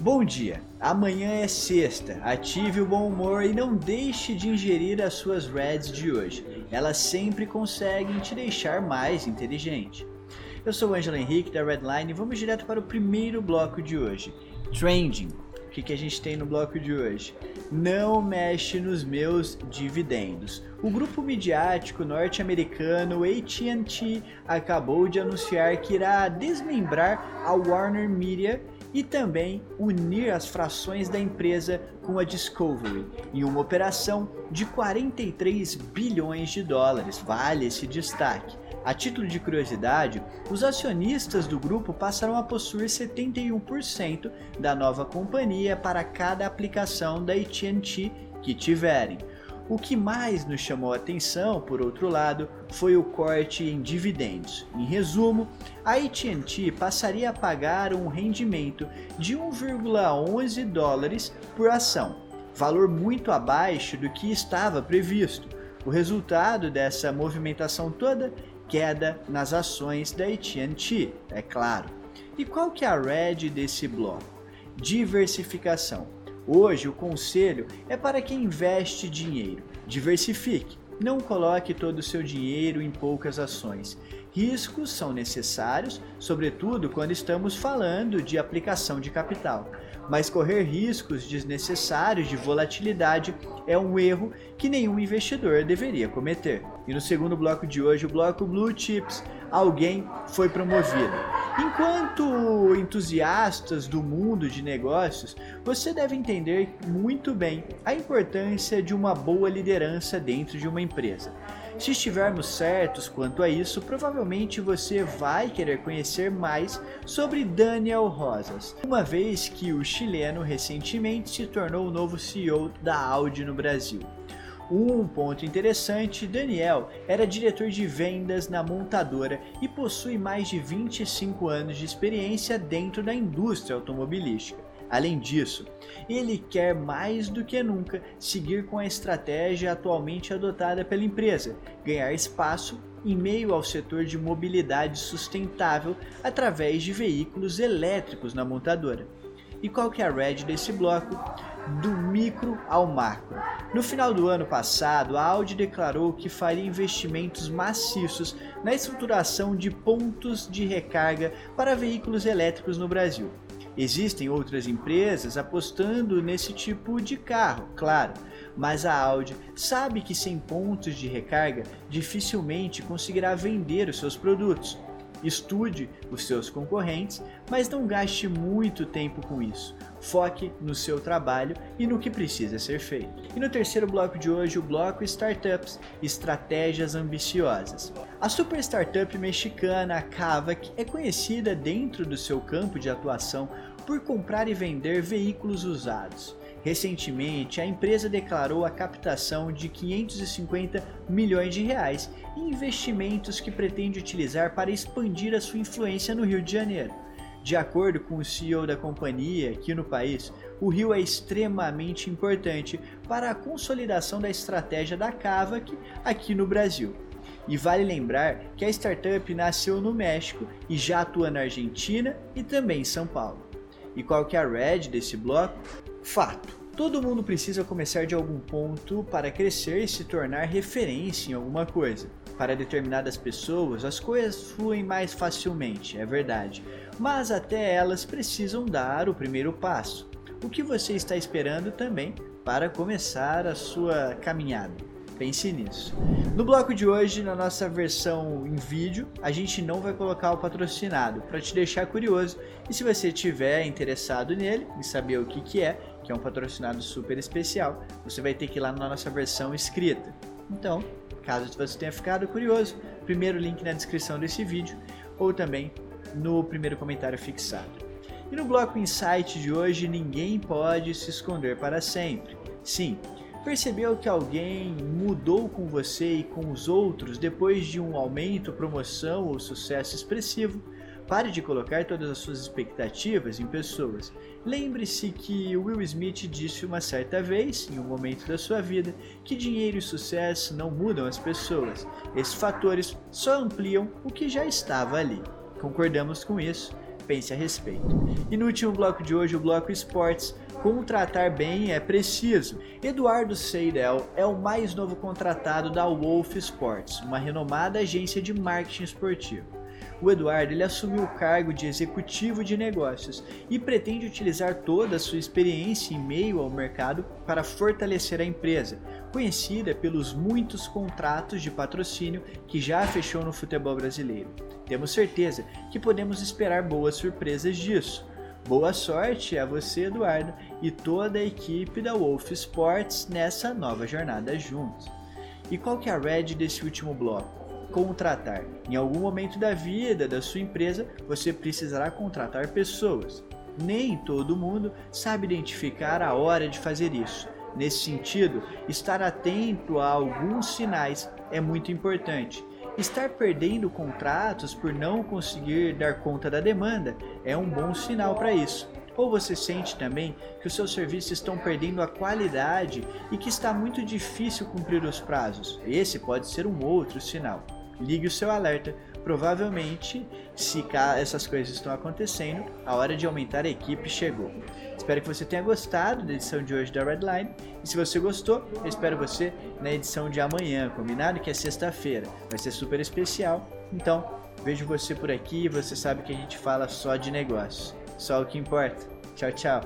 Bom dia! Amanhã é sexta. Ative o bom humor e não deixe de ingerir as suas Reds de hoje. Elas sempre conseguem te deixar mais inteligente. Eu sou o Angelo Henrique da Redline e vamos direto para o primeiro bloco de hoje: Trending. O que, que a gente tem no bloco de hoje? Não mexe nos meus dividendos. O grupo midiático norte-americano AT&T acabou de anunciar que irá desmembrar a Warner Media e também unir as frações da empresa com a Discovery em uma operação de 43 bilhões de dólares. Vale esse destaque. A título de curiosidade, os acionistas do grupo passarão a possuir 71% da nova companhia para cada aplicação da AT&T que tiverem. O que mais nos chamou a atenção, por outro lado, foi o corte em dividendos. Em resumo, a AT&T passaria a pagar um rendimento de 1,11 dólares por ação, valor muito abaixo do que estava previsto. O resultado dessa movimentação toda, queda nas ações da AT&T, é claro. E qual que é a red desse bloco? Diversificação. Hoje, o conselho é para quem investe dinheiro. Diversifique. Não coloque todo o seu dinheiro em poucas ações. Riscos são necessários, sobretudo quando estamos falando de aplicação de capital. Mas correr riscos desnecessários de volatilidade é um erro que nenhum investidor deveria cometer. E no segundo bloco de hoje, o bloco Blue Chips, alguém foi promovido. Enquanto entusiastas do mundo de negócios, você deve entender muito bem a importância de uma boa liderança dentro de uma empresa. Se estivermos certos quanto a isso, provavelmente você vai querer conhecer mais sobre Daniel Rosas, uma vez que o chileno recentemente se tornou o novo CEO da Audi no Brasil. Um ponto interessante, Daniel era diretor de vendas na montadora e possui mais de 25 anos de experiência dentro da indústria automobilística. Além disso, ele quer mais do que nunca seguir com a estratégia atualmente adotada pela empresa, ganhar espaço em meio ao setor de mobilidade sustentável através de veículos elétricos na montadora. E qual que é a red desse bloco? Do micro ao macro. No final do ano passado, a Audi declarou que faria investimentos maciços na estruturação de pontos de recarga para veículos elétricos no Brasil. Existem outras empresas apostando nesse tipo de carro, claro, mas a Audi sabe que sem pontos de recarga dificilmente conseguirá vender os seus produtos. Estude os seus concorrentes, mas não gaste muito tempo com isso. Foque no seu trabalho e no que precisa ser feito. E no terceiro bloco de hoje, o bloco Startups Estratégias Ambiciosas. A super startup mexicana Kavak é conhecida dentro do seu campo de atuação por comprar e vender veículos usados. Recentemente, a empresa declarou a captação de 550 milhões de reais em investimentos que pretende utilizar para expandir a sua influência no Rio de Janeiro. De acordo com o CEO da companhia aqui no país, o Rio é extremamente importante para a consolidação da estratégia da Kavak aqui no Brasil. E vale lembrar que a startup nasceu no México e já atua na Argentina e também em São Paulo. E qual que é a red desse bloco? Fato. Todo mundo precisa começar de algum ponto para crescer e se tornar referência em alguma coisa. Para determinadas pessoas, as coisas fluem mais facilmente, é verdade, mas até elas precisam dar o primeiro passo. O que você está esperando também para começar a sua caminhada? Pense nisso. No bloco de hoje, na nossa versão em vídeo, a gente não vai colocar o patrocinado para te deixar curioso. E se você tiver interessado nele e saber o que, que é, que é um patrocinado super especial, você vai ter que ir lá na nossa versão escrita. Então, caso você tenha ficado curioso, primeiro link na descrição desse vídeo ou também no primeiro comentário fixado. E no bloco Insight de hoje, ninguém pode se esconder para sempre. Sim, Percebeu que alguém mudou com você e com os outros depois de um aumento, promoção ou sucesso expressivo? Pare de colocar todas as suas expectativas em pessoas. Lembre-se que Will Smith disse uma certa vez, em um momento da sua vida, que dinheiro e sucesso não mudam as pessoas. Esses fatores só ampliam o que já estava ali. Concordamos com isso? pense a respeito. E no último bloco de hoje, o bloco esportes, contratar bem é preciso. Eduardo Seidel é o mais novo contratado da Wolf Sports, uma renomada agência de marketing esportivo o Eduardo ele assumiu o cargo de executivo de negócios e pretende utilizar toda a sua experiência em meio ao mercado para fortalecer a empresa, conhecida pelos muitos contratos de patrocínio que já fechou no futebol brasileiro. Temos certeza que podemos esperar boas surpresas disso. Boa sorte a você, Eduardo, e toda a equipe da Wolf Sports nessa nova jornada juntos. E qual que é a red desse último bloco? Contratar. Em algum momento da vida da sua empresa, você precisará contratar pessoas. Nem todo mundo sabe identificar a hora de fazer isso. Nesse sentido, estar atento a alguns sinais é muito importante. Estar perdendo contratos por não conseguir dar conta da demanda é um bom sinal para isso. Ou você sente também que os seus serviços estão perdendo a qualidade e que está muito difícil cumprir os prazos? Esse pode ser um outro sinal ligue o seu alerta. Provavelmente, se essas coisas estão acontecendo, a hora de aumentar a equipe chegou. Espero que você tenha gostado da edição de hoje da Redline. E se você gostou, eu espero você na edição de amanhã, combinado? Que é sexta-feira. Vai ser super especial. Então, vejo você por aqui você sabe que a gente fala só de negócios. Só o que importa. Tchau, tchau.